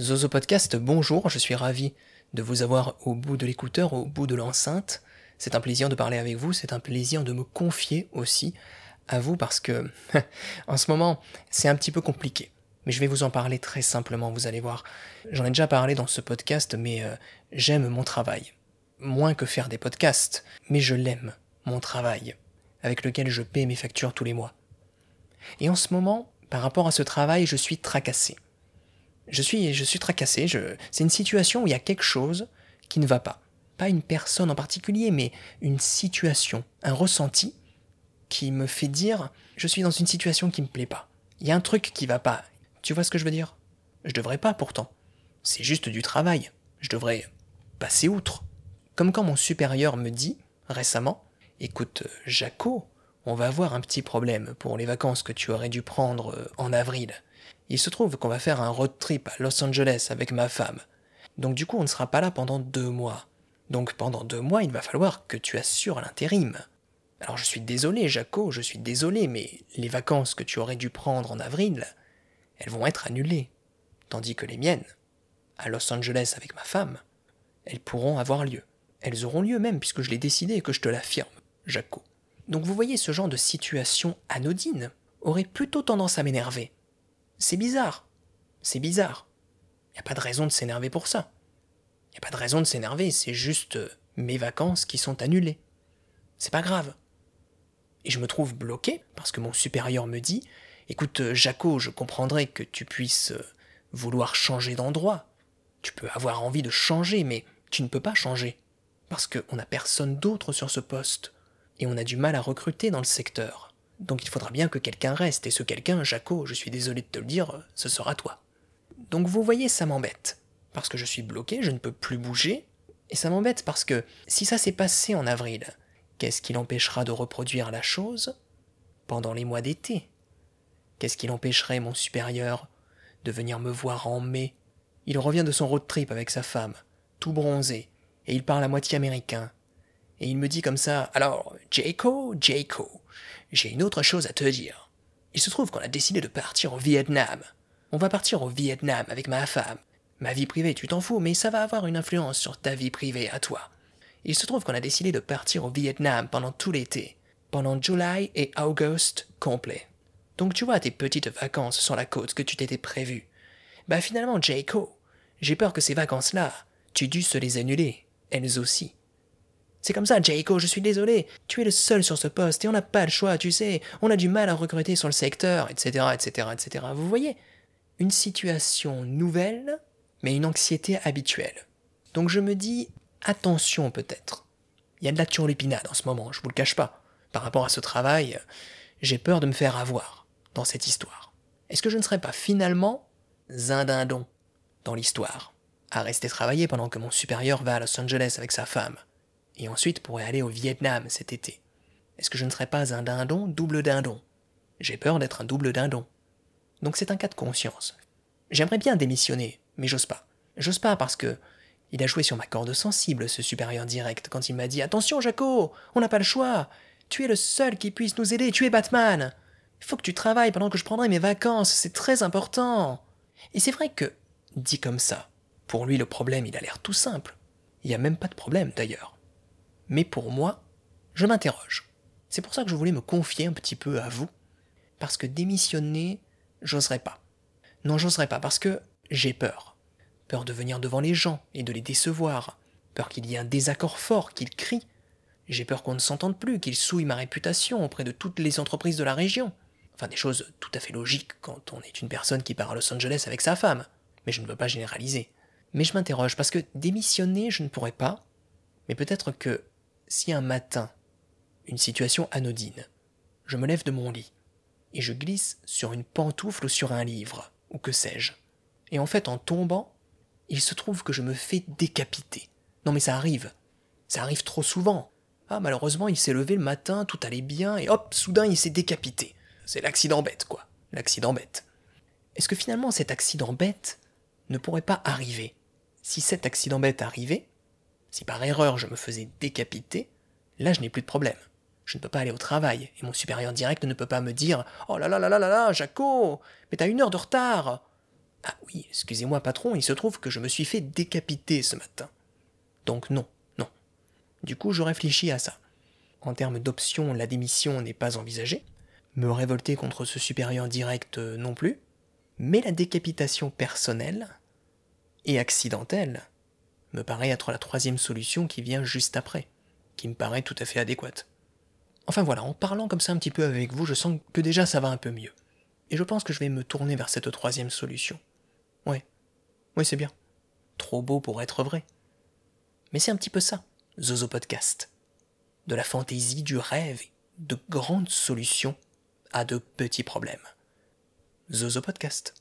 Zozo Podcast, bonjour, je suis ravi de vous avoir au bout de l'écouteur, au bout de l'enceinte. C'est un plaisir de parler avec vous, c'est un plaisir de me confier aussi à vous parce que en ce moment, c'est un petit peu compliqué. Mais je vais vous en parler très simplement, vous allez voir. J'en ai déjà parlé dans ce podcast, mais euh, j'aime mon travail. Moins que faire des podcasts, mais je l'aime, mon travail, avec lequel je paie mes factures tous les mois. Et en ce moment, par rapport à ce travail, je suis tracassé je suis, je suis tracassé. C'est une situation où il y a quelque chose qui ne va pas. Pas une personne en particulier, mais une situation, un ressenti qui me fait dire je suis dans une situation qui me plaît pas. Il y a un truc qui va pas. Tu vois ce que je veux dire? Je devrais pas pourtant. C'est juste du travail. Je devrais passer outre. Comme quand mon supérieur me dit récemment Écoute, Jaco, on va avoir un petit problème pour les vacances que tu aurais dû prendre euh, en avril. Il se trouve qu'on va faire un road trip à Los Angeles avec ma femme. Donc du coup, on ne sera pas là pendant deux mois. Donc pendant deux mois, il va falloir que tu assures l'intérim. Alors je suis désolé, Jaco, je suis désolé, mais les vacances que tu aurais dû prendre en avril, elles vont être annulées. Tandis que les miennes, à Los Angeles avec ma femme, elles pourront avoir lieu. Elles auront lieu même puisque je l'ai décidé et que je te l'affirme, Jaco. Donc vous voyez, ce genre de situation anodine aurait plutôt tendance à m'énerver. C'est bizarre. C'est bizarre. Il n'y a pas de raison de s'énerver pour ça. Il n'y a pas de raison de s'énerver, c'est juste euh, mes vacances qui sont annulées. C'est pas grave. Et je me trouve bloqué parce que mon supérieur me dit Écoute, euh, Jaco, je comprendrais que tu puisses euh, vouloir changer d'endroit. Tu peux avoir envie de changer, mais tu ne peux pas changer. Parce qu'on n'a personne d'autre sur ce poste. Et on a du mal à recruter dans le secteur. Donc il faudra bien que quelqu'un reste, et ce quelqu'un, Jaco, je suis désolé de te le dire, ce sera toi. Donc vous voyez, ça m'embête. Parce que je suis bloqué, je ne peux plus bouger, et ça m'embête parce que si ça s'est passé en avril, qu'est-ce qui l'empêchera de reproduire la chose pendant les mois d'été? Qu'est-ce qui l'empêcherait, mon supérieur, de venir me voir en mai? Il revient de son road trip avec sa femme, tout bronzé, et il parle à moitié américain. Et il me dit comme ça Alors, Jaco, Jaco, j'ai une autre chose à te dire. Il se trouve qu'on a décidé de partir au Vietnam. On va partir au Vietnam avec ma femme. Ma vie privée, tu t'en fous, mais ça va avoir une influence sur ta vie privée à toi. Il se trouve qu'on a décidé de partir au Vietnam pendant tout l'été, pendant July et August complet. Donc tu vois tes petites vacances sur la côte que tu t'étais prévues. Bah finalement, Jaco, j'ai peur que ces vacances-là, tu dû se les annuler, elles aussi. C'est comme ça, Jaco, je suis désolé. Tu es le seul sur ce poste et on n'a pas le choix, tu sais. On a du mal à recruter sur le secteur, etc., etc., etc. Vous voyez Une situation nouvelle, mais une anxiété habituelle. Donc je me dis, attention peut-être. Il y a de la turlupinade en ce moment, je vous le cache pas. Par rapport à ce travail, j'ai peur de me faire avoir dans cette histoire. Est-ce que je ne serais pas finalement zindindon dans l'histoire? À rester travailler pendant que mon supérieur va à Los Angeles avec sa femme et ensuite pourrait aller au Vietnam cet été. Est-ce que je ne serais pas un dindon double dindon? J'ai peur d'être un double dindon. Donc c'est un cas de conscience. J'aimerais bien démissionner, mais j'ose pas. J'ose pas parce que il a joué sur ma corde sensible, ce supérieur direct, quand il m'a dit Attention, Jaco, on n'a pas le choix. Tu es le seul qui puisse nous aider, tu es Batman. Il faut que tu travailles pendant que je prendrai mes vacances, c'est très important. Et c'est vrai que, dit comme ça, pour lui le problème il a l'air tout simple. Il n'y a même pas de problème d'ailleurs. Mais pour moi, je m'interroge. C'est pour ça que je voulais me confier un petit peu à vous. Parce que démissionner, j'oserais pas. Non, j'oserais pas parce que j'ai peur. Peur de venir devant les gens et de les décevoir. Peur qu'il y ait un désaccord fort, qu'ils crient. J'ai peur qu'on ne s'entende plus, qu'ils souillent ma réputation auprès de toutes les entreprises de la région. Enfin, des choses tout à fait logiques quand on est une personne qui part à Los Angeles avec sa femme. Mais je ne veux pas généraliser. Mais je m'interroge parce que démissionner, je ne pourrais pas. Mais peut-être que si un matin, une situation anodine, je me lève de mon lit et je glisse sur une pantoufle ou sur un livre, ou que sais-je, et en fait en tombant, il se trouve que je me fais décapiter. Non mais ça arrive, ça arrive trop souvent. Ah malheureusement il s'est levé le matin, tout allait bien, et hop, soudain il s'est décapité. C'est l'accident bête, quoi. L'accident bête. Est-ce que finalement cet accident bête ne pourrait pas arriver? Si cet accident bête arrivait, si par erreur je me faisais décapiter, là je n'ai plus de problème. Je ne peux pas aller au travail, et mon supérieur direct ne peut pas me dire Oh là là là là là là, Jaco Mais t'as une heure de retard Ah oui, excusez-moi patron, il se trouve que je me suis fait décapiter ce matin. Donc non, non. Du coup, je réfléchis à ça. En termes d'options, la démission n'est pas envisagée. Me révolter contre ce supérieur direct euh, non plus. Mais la décapitation personnelle et accidentelle me paraît être la troisième solution qui vient juste après, qui me paraît tout à fait adéquate. Enfin voilà, en parlant comme ça un petit peu avec vous, je sens que déjà ça va un peu mieux. Et je pense que je vais me tourner vers cette troisième solution. Ouais, oui c'est bien. Trop beau pour être vrai. Mais c'est un petit peu ça, Zozo Podcast. De la fantaisie, du rêve, de grandes solutions à de petits problèmes. Zozo Podcast.